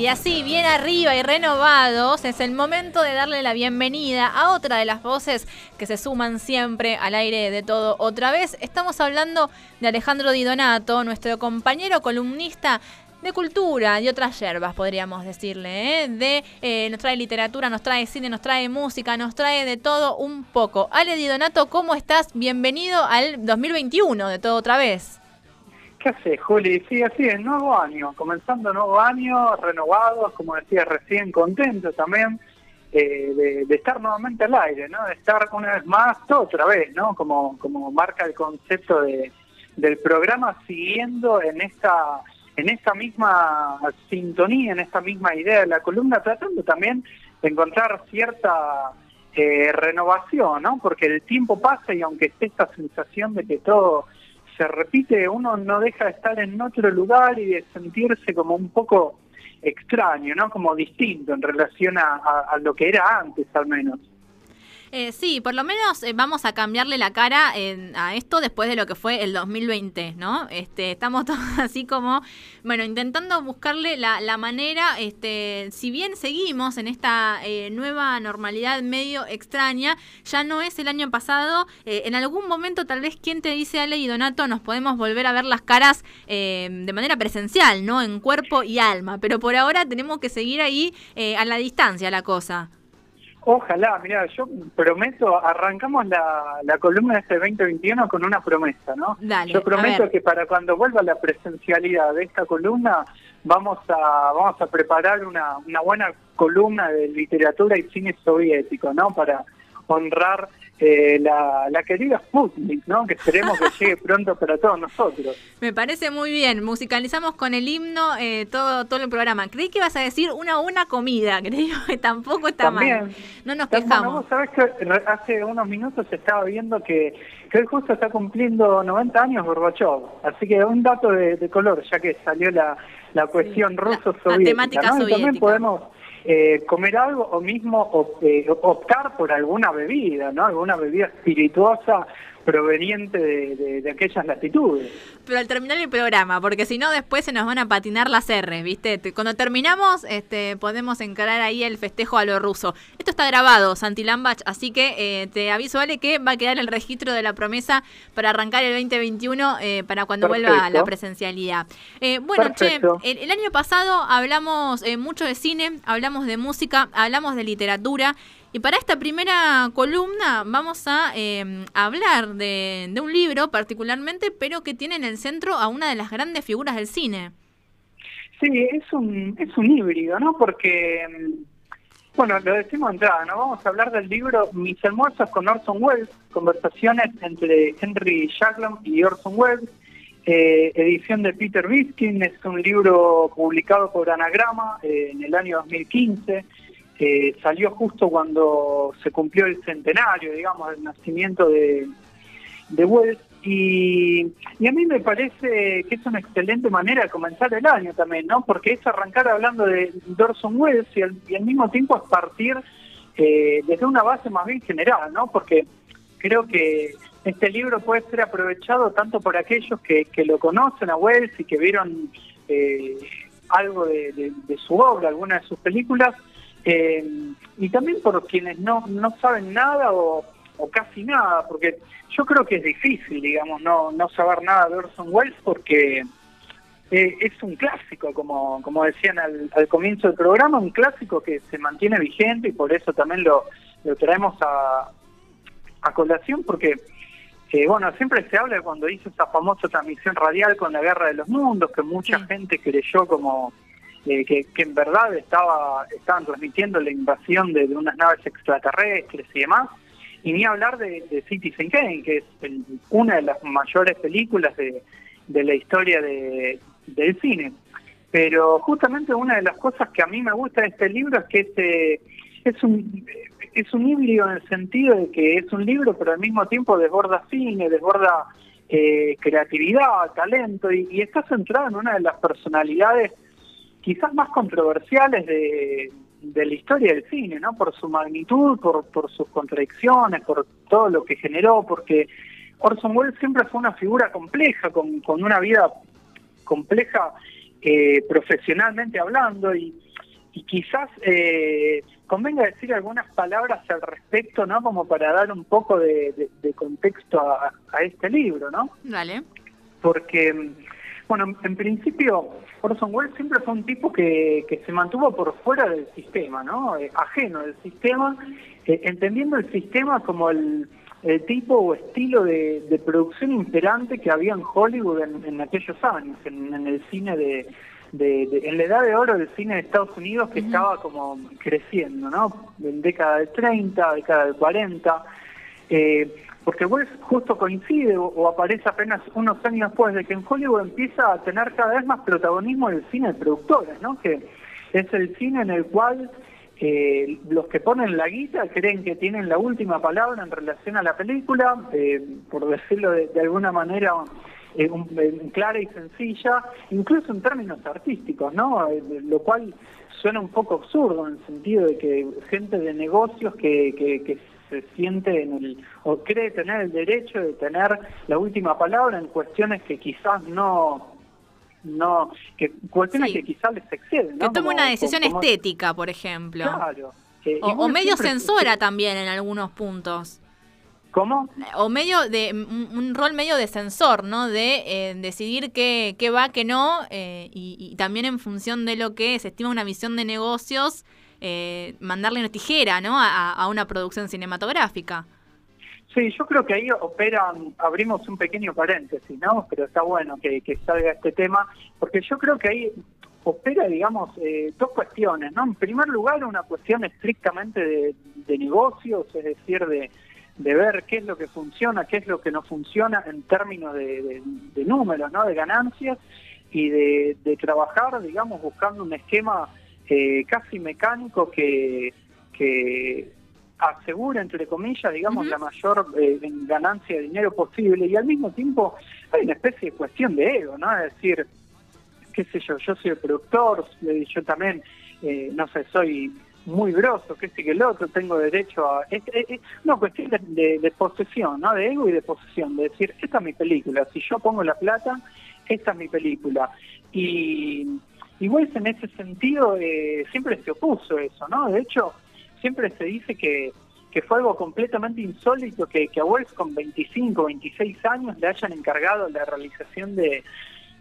Y así, bien arriba y renovados, es el momento de darle la bienvenida a otra de las voces que se suman siempre al aire de todo otra vez. Estamos hablando de Alejandro Di Donato, nuestro compañero columnista de cultura y otras yerbas, podríamos decirle. ¿eh? De, eh, nos trae literatura, nos trae cine, nos trae música, nos trae de todo un poco. Ale Di Donato, ¿cómo estás? Bienvenido al 2021 de todo otra vez. ¿Qué haces, Juli? Sí, así es, nuevo año, comenzando nuevo año, renovados, como decía recién, contentos también eh, de, estar nuevamente al aire, ¿no? De estar una vez más, todo otra vez, ¿no? Como, como marca el concepto de, del programa, siguiendo en esta en esta misma sintonía, en esta misma idea de la columna, tratando también de encontrar cierta eh, renovación, ¿no? Porque el tiempo pasa y aunque esté esta sensación de que todo se repite, uno no deja de estar en otro lugar y de sentirse como un poco extraño, ¿no? Como distinto en relación a lo que era antes al menos. Eh, sí, por lo menos eh, vamos a cambiarle la cara a esto después de lo que fue el 2020, ¿no? Este, estamos todos así como, bueno, intentando buscarle la, manera, este, si bien seguimos en esta eh, nueva normalidad medio extraña, ya no es el año pasado, en algún momento tal vez quien te dice Ale y Donato nos podemos volver a ver las caras de manera presencial, ¿no? En cuerpo y alma, pero por ahora tenemos que seguir ahí a la distancia la cosa. Ojalá, mira, yo prometo, arrancamos la, la columna de este 2021 con una promesa, ¿no? yo prometo que para cuando vuelva la presencialidad de esta columna, vamos a vamos a preparar una, una buena columna de literatura y cine soviético, ¿no? Para honrar eh, la, la, querida Sputnik, ¿no? Que esperemos que llegue pronto para todos nosotros. Me parece muy bien. Musicalizamos con el himno eh, todo, todo el programa. Creí que ibas a decir una buena comida, creo que tampoco está mal. No nos quejamos. vos sabés que hace unos minutos estaba viendo que, que él justo está cumpliendo 90 años Gorbachev. Así que un dato de, color, ya que salió la, la cuestión ruso-soviética. ¿no? también podemos eh, comer algo o mismo eh, optar por alguna bebida, ¿no? Alguna bebida espirituosa proveniente de, aquellas latitudes. Pero al terminar el programa, porque si no después se nos van a patinar las R, ¿viste? Cuando terminamos este, podemos encarar ahí el festejo a lo ruso. Esto está grabado, Santi Lambach, así que eh, te aviso, Ale, que va a quedar el registro de la promesa para arrancar el 2021 eh, para cuando vuelva la presencialidad. Eh, bueno, che, el, año pasado hablamos mucho de cine, hablamos de música, hablamos de literatura. Y para esta primera columna vamos a eh, hablar de, un libro particularmente, pero que tiene en el centro a una de las grandes figuras del cine. Sí, es un, es un híbrido, ¿no? Porque, mm, bueno, lo decimos entrada, ¿no? Vamos a hablar del libro Mis almuerzos con Orson Welles, conversaciones entre Henry Jaglom y Orson Welles, eh, edición de Peter Biskin, es un libro publicado por Anagrama eh, en el año 2015 salió justo cuando se cumplió el centenario, digamos, del nacimiento de, de Wells. Y, a mí me parece que es una excelente manera de comenzar el año también, ¿no? Porque es arrancar hablando de Dorson Wells y al, mismo tiempo es partir eh, desde una base más bien general, ¿no? Porque creo que este libro puede ser aprovechado tanto por aquellos que, lo conocen a Wells y que vieron eh, algo de, su obra, alguna de sus películas, eh, y también por quienes no, no saben nada o, casi nada, porque yo creo que es difícil, digamos, no, no saber nada de Orson Welles porque eh, es un clásico, como, como decían al, comienzo del programa, un clásico que se mantiene vigente y por eso también lo, lo traemos a, a colación, porque, eh, bueno, siempre se habla de cuando hizo esa famosa transmisión radial con la Guerra de los Mundos, que mucha gente creyó como eh, que, en verdad estaba estaban transmitiendo la invasión de, unas naves extraterrestres y demás, y ni hablar de, Citizen Kane, que es una de las mayores películas de, la historia del cine. Pero justamente una de las cosas que a mí me gusta de este libro es que este, es un es un híbrido en el sentido de que es un libro, pero al mismo tiempo desborda cine, desborda eh, creatividad, talento, y, y, está centrado en una de las personalidades quizás más controversiales de, la historia del cine, ¿no? Por su magnitud, por, por sus contradicciones, por todo lo que generó, porque Orson Welles siempre fue una figura compleja, con, con una vida compleja eh, profesionalmente hablando, y, y quizás eh, convenga decir algunas palabras al respecto, ¿no? Como para dar un poco de, contexto a, este libro, ¿no? Vale. Porque, bueno, en principio, Orson Welles siempre fue un tipo que, que se mantuvo por fuera del sistema, ¿no? Eh, ajeno del sistema, eh, entendiendo el sistema como el, tipo o estilo de, producción imperante que había en Hollywood en, aquellos años, en el cine de de, en la edad de oro del cine de Estados Unidos que estaba como creciendo, ¿no? En década del 30, década del 40, eh, porque Wells justo coincide o, aparece apenas unos años después de que en Hollywood empieza a tener cada vez más protagonismo el cine de productores, ¿no? Que es el cine en el cual eh, los que ponen la guita creen que tienen la última palabra en relación a la película, eh, por decirlo de, alguna manera un, clara y sencilla, incluso en términos artísticos, ¿no? Eh, lo cual suena un poco absurdo en el sentido de que gente de negocios que, que, se siente en el, o cree tener el derecho de tener la última palabra en cuestiones que quizás no no que cuestiones que quizás les exceden ¿no? que tome una decisión estética por ejemplo claro o, medio censora también en algunos puntos ¿Cómo? O medio de un, rol medio de censor, ¿no? De eh, decidir qué, qué, va, qué no, eh, y, también en función de lo que se estima una visión de negocios, eh, mandarle una tijera, ¿no? A, una producción cinematográfica. Sí, yo creo que ahí opera, abrimos un pequeño paréntesis, ¿no? Pero está bueno que, salga este tema, porque yo creo que ahí opera, digamos, dos cuestiones, ¿no? En primer lugar, una cuestión estrictamente de, negocios, es decir, de de ver qué es lo que funciona, qué es lo que no funciona en términos de, números, ¿no? de ganancias y de, trabajar, digamos, buscando un esquema eh, casi mecánico que, que asegura, entre comillas, digamos, la mayor eh, ganancia de dinero posible y al mismo tiempo hay una especie de cuestión de ego, ¿no? Es decir, qué sé yo, yo soy el productor, yo también, eh, no sé, soy muy grosso, que este que el otro, tengo derecho a... Es, una cuestión de, posesión, ¿no? De ego y de posesión, de decir, esta es mi película, si yo pongo la plata, esta es mi película. Y, y Wells en ese sentido eh, siempre se opuso eso, ¿no? De hecho, siempre se dice que, fue algo completamente insólito que, a Wells con 25, 26 años le hayan encargado la realización de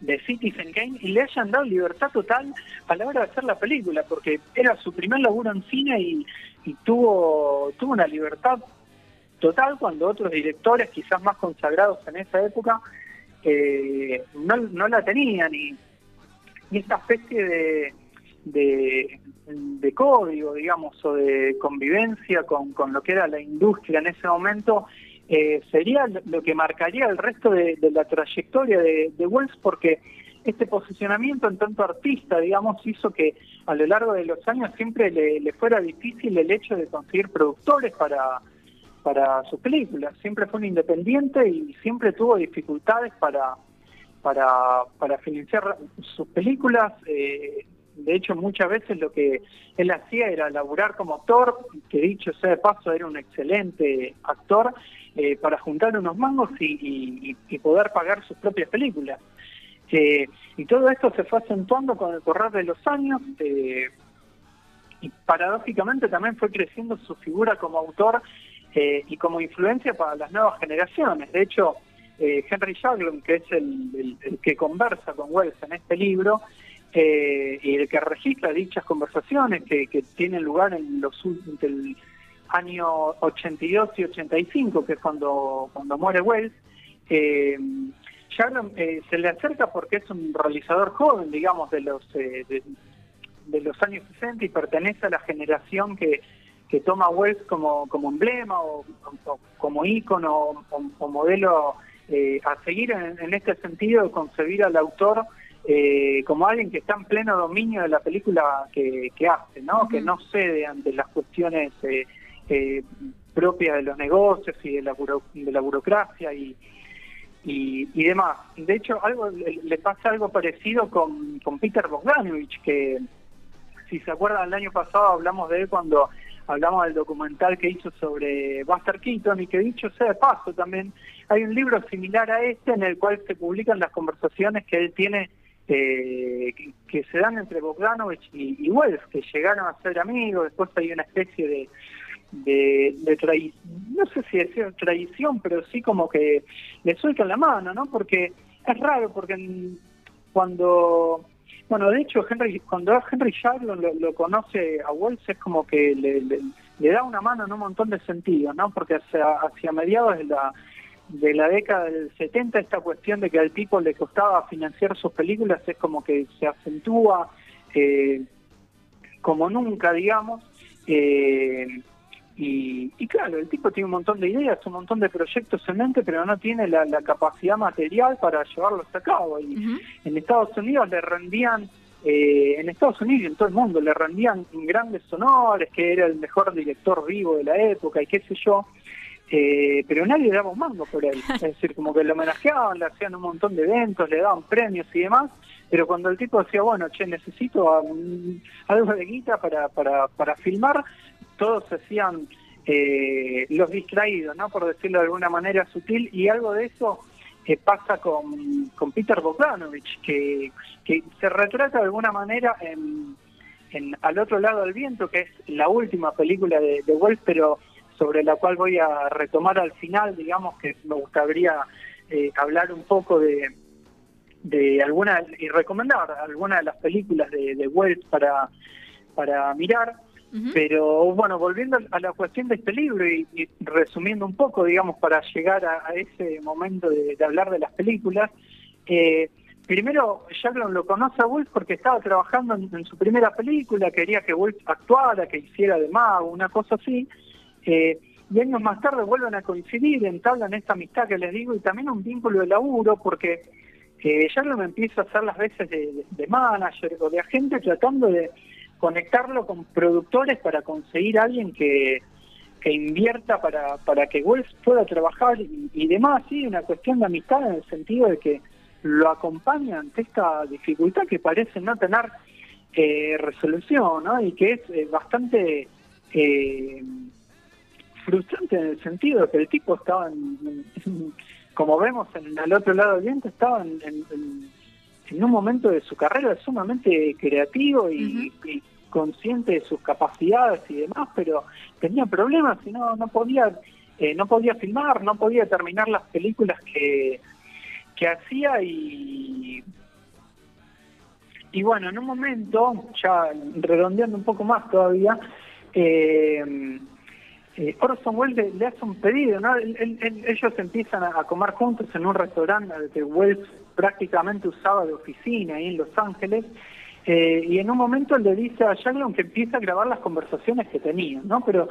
de Citizen Kane y le hayan dado libertad total a la hora de hacer la película, porque era su primer laburo en cine y, tuvo, tuvo una libertad total cuando otros directores, quizás más consagrados en esa época, eh, no, no, la tenían y, y esta especie de, de, de, código, digamos, o de convivencia con, con lo que era la industria en ese momento, eh, sería lo que marcaría el resto de, la trayectoria de, Wells porque este posicionamiento en tanto artista, digamos, hizo que a lo largo de los años siempre le, fuera difícil el hecho de conseguir productores para, para sus películas. Siempre fue un independiente y siempre tuvo dificultades para, para, para financiar sus películas. Eh, de hecho, muchas veces lo que él hacía era laburar como actor, que dicho sea de paso era un excelente actor, eh, para juntar unos mangos y, poder pagar sus propias películas. Eh, y todo esto se fue acentuando con el correr de los años eh, y paradójicamente también fue creciendo su figura como autor y como influencia para las nuevas generaciones. De hecho, Henry Jaglom, que es el, que conversa con Wells en este libro, y el que registra dichas conversaciones que, tienen lugar en los últimos año 82 y 85, que es cuando, cuando muere Wells, eh, eh, se le acerca porque es un realizador joven, digamos, de los eh, de, los años 60 y pertenece a la generación que, que toma Wells como, como emblema o, como ícono o, modelo eh, a seguir en, este sentido concebir al autor como alguien que está en pleno dominio de la película que, que hace, ¿no? Que no cede ante las cuestiones eh, propia de los negocios y de la, de la burocracia y, y, demás. De hecho, algo le, pasa algo parecido con, con Peter Bogdanovich, que si se acuerdan el año pasado hablamos de él cuando hablamos del documental que hizo sobre Buster Keaton y que dicho sea de paso también hay un libro similar a este en el cual se publican las conversaciones que él tiene eh, que, se dan entre Bogdanovich y, y, Wells, que llegaron a ser amigos, después hay una especie de, de, no sé si decir tradición, pero sí como que le sueltan la mano, ¿no? Porque es raro, porque cuando, bueno, de hecho, Henry cuando Henry Jaglon lo, conoce a Wells es como que le, le, da una mano en un montón de sentidos, ¿no? Porque hacia, hacia mediados de la de la década del 70 esta cuestión de que al tipo le costaba financiar sus películas es como que se acentúa eh, como nunca, digamos. Eh, y, claro, el tipo tiene un montón de ideas, un montón de proyectos en mente, pero no tiene la, capacidad material para llevarlos a cabo. Y en Estados Unidos le rendían, eh, en Estados Unidos y en todo el mundo, le rendían grandes honores, que era el mejor director vivo de la época y qué sé yo. Eh, pero nadie daba un mango por él. Es decir, como que lo homenajeaban, le hacían un montón de eventos, le daban premios y demás, pero cuando el tipo decía, bueno, che, necesito algo de guita para, para, para filmar, todos se hacían eh, los distraídos, ¿no? Por decirlo de alguna manera sutil, y algo de eso eh, pasa con, con Peter Bogdanovich, que, se retrata de alguna manera en, en Al otro lado del viento, que es la última película de, de pero sobre la cual voy a retomar al final, digamos que me gustaría eh, hablar un poco de, de alguna y recomendar algunas de las películas de, de Wells para, para mirar. Pero bueno, volviendo a la cuestión de este libro y, resumiendo un poco, digamos, para llegar a, ese momento de, hablar de las películas, eh, primero Jacqueline lo conoce a Wolf porque estaba trabajando en, su primera película, quería que Wolf actuara, que hiciera de mago, una cosa así, eh, y años más tarde vuelven a coincidir, entablan esta amistad que les digo y también un vínculo de laburo porque eh, me empieza a hacer las veces de, manager o de agente tratando de conectarlo con productores para conseguir a alguien que, que invierta para, para que Wells pueda trabajar y, demás, sí, una cuestión de amistad en el sentido de que lo acompaña ante esta dificultad que parece no tener eh, resolución, ¿no? Y que es eh, bastante eh, frustrante en el sentido de que el tipo estaba, en, como vemos en el otro lado del viento, estaba en, un momento de su carrera sumamente creativo y, consciente de sus capacidades y demás, pero tenía problemas y no, no podía eh, no podía filmar, no podía terminar las películas que, que hacía y y bueno, en un momento, ya redondeando un poco más todavía, eh, eh, Orson Welles le, hace un pedido, ¿no? ellos empiezan a, comer juntos en un restaurante que Welles prácticamente usaba de oficina ahí en Los Ángeles, eh, y en un momento le dice a Jaglon que empieza a grabar las conversaciones que tenían, ¿no? Pero,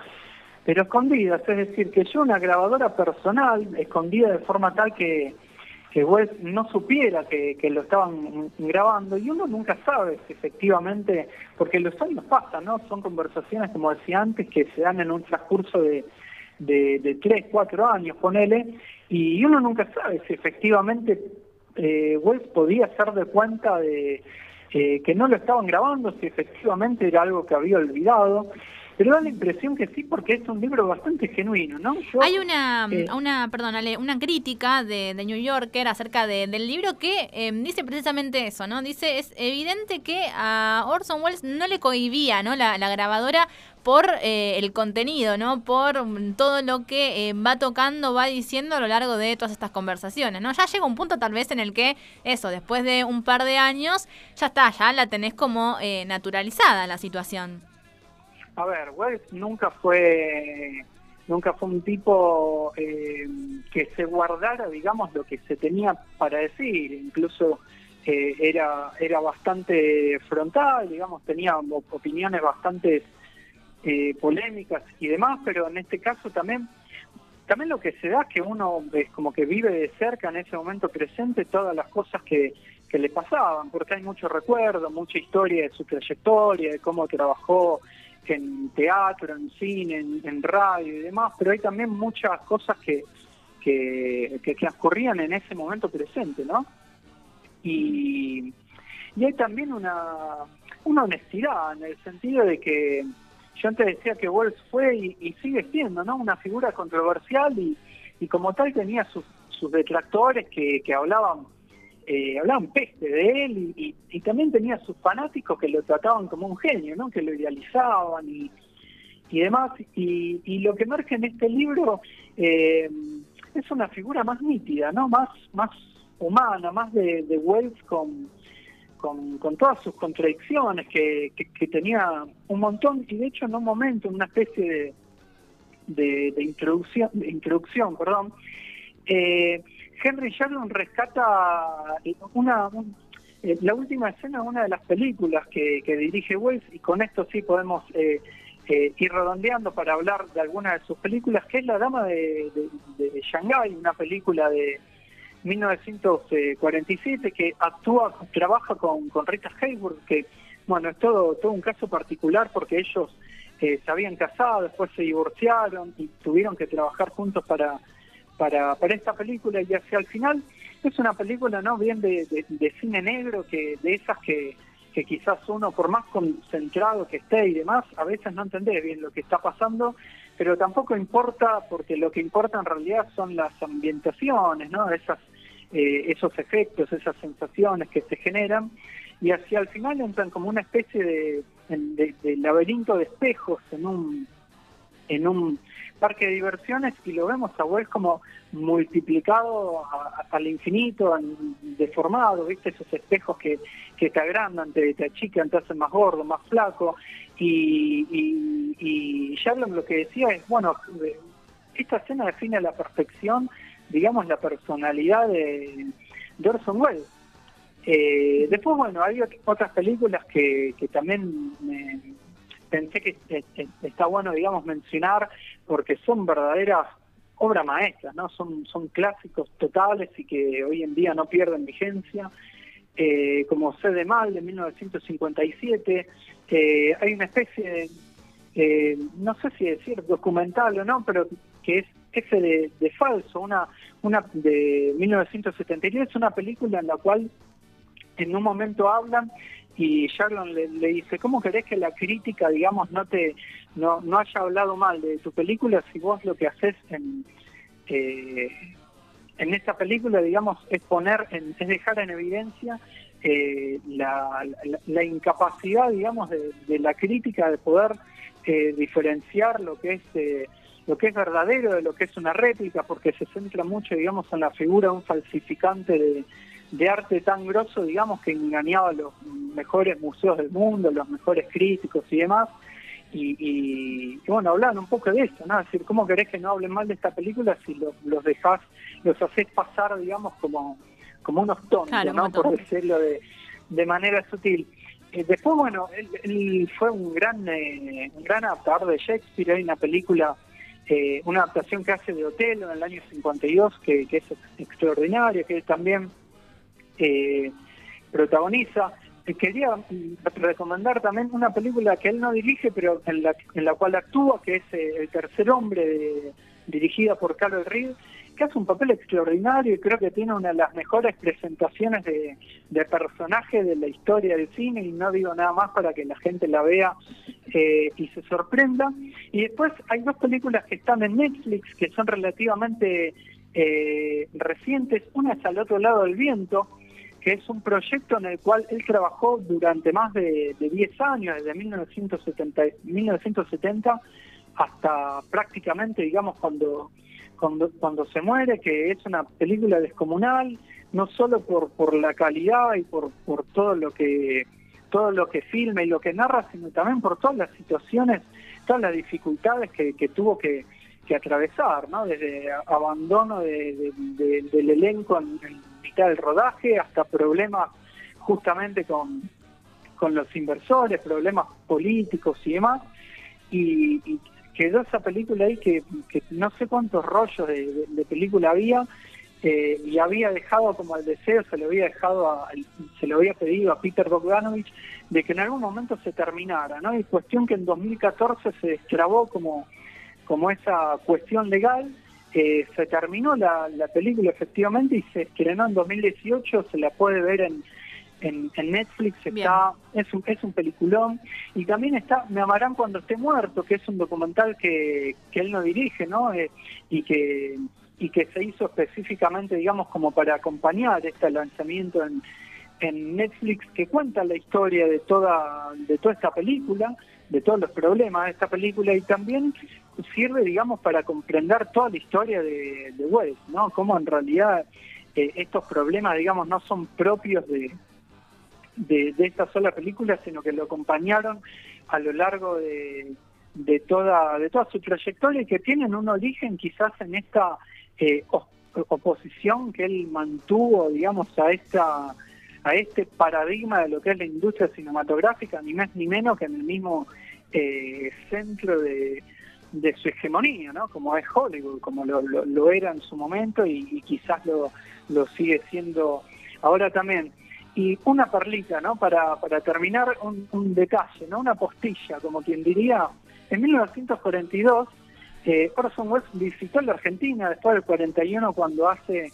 pero escondidas, es decir, que yo una grabadora personal, escondida de forma tal que, que Wes no supiera que, lo estaban grabando y uno nunca sabe si efectivamente, porque los años pasan, ¿no? Son conversaciones, como decía antes, que se dan en un transcurso de, de, de tres, cuatro años, ponele, y uno nunca sabe si efectivamente eh, Wes podía hacer de cuenta de eh, que no lo estaban grabando, si efectivamente era algo que había olvidado pero da la impresión que sí porque es un libro bastante genuino, ¿no? Hay una, eh, una, perdónale, una crítica de, de New Yorker acerca del libro que em, dice precisamente eso, ¿no? Dice, es evidente que a Orson Welles no le cohibía, ¿no? La, grabadora por eh, el contenido, ¿no? Por todo lo que eh, va tocando, va diciendo a lo largo de todas estas conversaciones, ¿no? Ya llega un punto tal vez en el que eso, después de un par de años, ya está, ya la tenés como naturalizada la situación. A ver, Wells nunca fue nunca fue un tipo eh, que se guardara, digamos, lo que se tenía para decir. Incluso eh, era era bastante frontal, digamos, tenía opiniones bastante eh, polémicas y demás, pero en este caso también también lo que se da es que uno es como que vive de cerca en ese momento presente todas las cosas que, que le pasaban, porque hay mucho recuerdo, mucha historia de su trayectoria, de cómo trabajó en teatro, en cine, en, radio y demás, pero hay también muchas cosas que, que, que, en ese momento presente, ¿no? Y, y hay también una, una honestidad en el sentido de que yo antes decía que Wells fue y, sigue siendo, ¿no? Una figura controversial y, y como tal tenía sus, sus detractores que, que hablaban eh, hablaban peste de él y, también tenía sus fanáticos que lo trataban como un genio, ¿no? Que lo idealizaban y, y demás. Y, lo que emerge en este libro eh, es una figura más nítida, ¿no? Más, más humana, más de, de Wells con, con, todas sus contradicciones, que, que, tenía un montón, y de hecho en un momento, en una especie de, de, introducción, de introducción, perdón, eh, Henry Jackson rescata una, eh, la última escena de una de las películas que, dirige Wells, y con esto sí podemos eh, eh, ir redondeando para hablar de alguna de sus películas, que es La Dama de, de, Shanghái, una película de 1947 que actúa, trabaja con, con Rita Hayworth, que bueno, es todo, todo un caso particular porque ellos se habían casado, después se divorciaron y tuvieron que trabajar juntos para para, para esta película y hacia el final es una película no bien de, de, cine negro que de esas que, que quizás uno por más concentrado que esté y demás a veces no entendés bien lo que está pasando pero tampoco importa porque lo que importa en realidad son las ambientaciones no esas eh, esos efectos esas sensaciones que se generan y hacia el final entran como una especie de, de, de laberinto de espejos en un en un parque de diversiones y lo vemos a Wells como multiplicado hasta el infinito, deformado, ¿viste? Esos espejos que, que te agrandan, te, te achican, te hacen más gordo, más flaco. Y, y, y lo que decía es, bueno, esta escena define a la perfección, digamos, la personalidad de, de Orson Welles. Eh, después, bueno, hay otras películas que, que también me, pensé que está bueno, digamos, mencionar porque son verdaderas obras maestras, ¿no? Son, son clásicos totales y que hoy en día no pierden vigencia. Eh, como Sé de Mal de 1957, eh, hay una especie de, eh, no sé si decir documental o no, pero que es ese de, de falso, una, una de 1973, una película en la cual en un momento hablan y Sherlon le, dice, ¿cómo querés que la crítica, digamos, no te no, no haya hablado mal de tu película si vos lo que haces en, eh, en esta película, digamos, es poner, en, es dejar en evidencia eh, la, la, incapacidad, digamos, de, la crítica de poder eh, diferenciar lo que es lo que es verdadero de lo que es una réplica, porque se centra mucho, digamos, en la figura de un falsificante de, de arte tan grosso, digamos, que engañaba a los mejores museos del mundo, los mejores críticos y demás. Y, y, bueno, hablan un poco de eso, ¿no? Es decir, ¿cómo querés que no hablen mal de esta película si los dejás, los haces pasar, digamos, como, como unos tontos, ¿no? Por decirlo de, de manera sutil. Eh, después, bueno, él, fue un gran, eh, un gran adaptador de Shakespeare, hay una película eh, una adaptación que hace de Otelo en el año 52, que, que es extraordinaria, que también eh, protagoniza. Quería recomendar también una película que él no dirige, pero en la, en la cual actúa, que es eh, El tercer hombre, dirigida por Carol Reed, que hace un papel extraordinario y creo que tiene una de las mejores presentaciones de, de personaje de la historia del cine y no digo nada más para que la gente la vea eh, y se sorprenda. Y después hay dos películas que están en Netflix que son relativamente eh, recientes. Una es Al otro lado del viento, que es un proyecto en el cual él trabajó durante más de, de 10 años, desde 1970, 1970 hasta prácticamente, digamos, cuando, cuando, cuando se muere, que es una película descomunal, no solo por, por la calidad y por, por todo lo que todo lo que filma y lo que narra, sino también por todas las situaciones, todas las dificultades que, que tuvo que, que atravesar, ¿no? Desde abandono de, del elenco en, del rodaje hasta problemas justamente con, con los inversores, problemas políticos y demás. Y, quedó esa película ahí que, no sé cuántos rollos de, película había eh, y había dejado como el deseo, se lo había dejado, a, se lo había pedido a Peter Bogdanovich de que en algún momento se terminara, ¿no? Y cuestión que en 2014 se destrabó como como esa cuestión legal, eh, se terminó la, película efectivamente y se estrenó en 2018, se la puede ver en, en, Netflix, está, es, un, es un peliculón. Y también está Me amarán cuando esté muerto, que es un documental que, que él no dirige, ¿no? Eh, y que y que se hizo específicamente, digamos, como para acompañar este lanzamiento en, en Netflix, que cuenta la historia de toda, de toda esta película, de todos los problemas de esta película y también sirve, digamos, para comprender toda la historia de, de Wells, ¿no? Cómo en realidad eh, estos problemas, digamos, no son propios de, de, de, esta sola película, sino que lo acompañaron a lo largo de, de toda de toda su trayectoria y que tienen un origen quizás en esta eh, oposición que él mantuvo, digamos, a esta a este paradigma de lo que es la industria cinematográfica, ni más ni menos que en el mismo eh, centro de, de, su hegemonía, ¿no? Como es Hollywood, como lo, lo, lo era en su momento y, y, quizás lo, lo sigue siendo ahora también. Y una perlita, ¿no? Para, para terminar, un, un detalle, ¿no? Una postilla, como quien diría, en 1942 eh, Orson Welles visitó la Argentina después del 41 cuando hace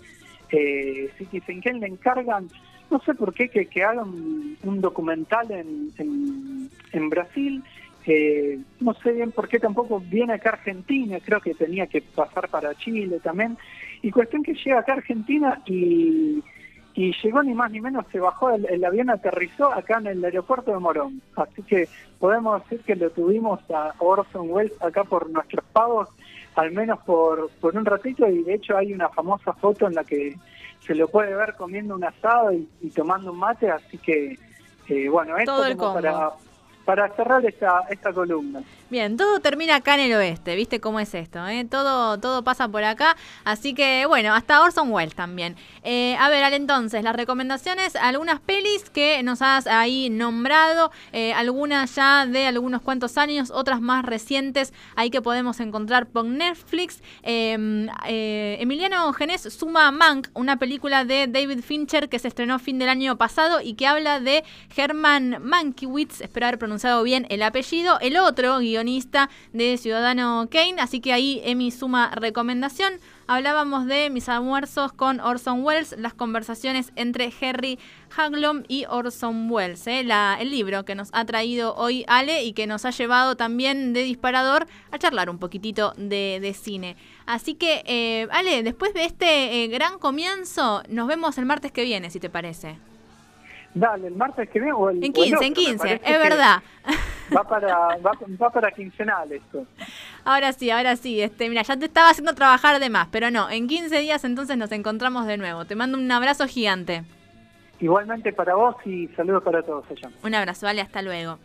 eh, Citizen Kane, le encargan, no sé por qué, que, que haga un, un documental en, en, en Brasil. Eh, no sé bien por qué tampoco viene acá a Argentina, creo que tenía que pasar para Chile también. Y cuestión que llega acá a Argentina y, y llegó ni más ni menos, se bajó el, el, avión, aterrizó acá en el aeropuerto de Morón. Así que podemos decir que lo tuvimos a Orson Welles acá por nuestros pagos, al menos por, por un ratito, y de hecho hay una famosa foto en la que se lo puede ver comiendo un asado y, y tomando un mate, así que, eh, bueno, esto Todo el como combo. para, para cerrar esta, esta columna. Bien, todo termina acá en el oeste, ¿viste cómo es esto? Eh? Todo, todo pasa por acá, así que bueno, hasta Orson Welles también. Eh, a ver, Ale, entonces, las recomendaciones, algunas pelis que nos has ahí nombrado, eh, algunas ya de algunos cuantos años, otras más recientes, ahí que podemos encontrar por Netflix. Em, Emiliano Genés suma Mank, una película de David Fincher que se estrenó fin del año pasado y que habla de Herman Mankiewicz, espero haber pronunciado bien el apellido, el otro guionista de Ciudadano Kane, así que ahí Emi suma recomendación. Hablábamos de mis almuerzos con Orson Welles, las conversaciones entre Harry Haglom y Orson Welles, ¿eh? La, el libro que nos ha traído hoy Ale y que nos ha llevado también de disparador a charlar un poquitito de, cine. Así que, eh, Ale, después de este eh, gran comienzo, nos vemos el martes que viene, si te parece. Dale, el martes que viene o el En 15, o el otro, en 15, es verdad. Va para, va, va, para quincenal esto. Ahora sí, ahora sí. Este, mira, ya te estaba haciendo trabajar de más, pero no, en 15 días entonces nos encontramos de nuevo. Te mando un abrazo gigante. Igualmente para vos y saludos para todos allá. Un abrazo, vale, hasta luego.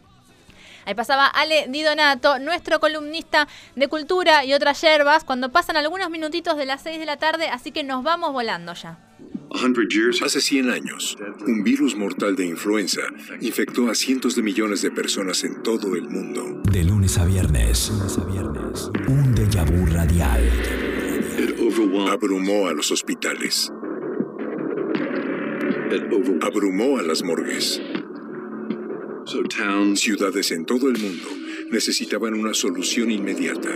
Ahí pasaba Ale Di Donato, nuestro columnista de cultura y otras yerbas, cuando pasan algunos minutitos de las 6 de la tarde, así que nos vamos volando ya. Hace 100 años, un virus mortal de influenza infectó a cientos de millones de personas en todo el mundo. De lunes a viernes, un déjà vu radial. Abrumó a los hospitales. Abrumó a las morgues. Ciudades en todo el mundo necesitaban una solución inmediata.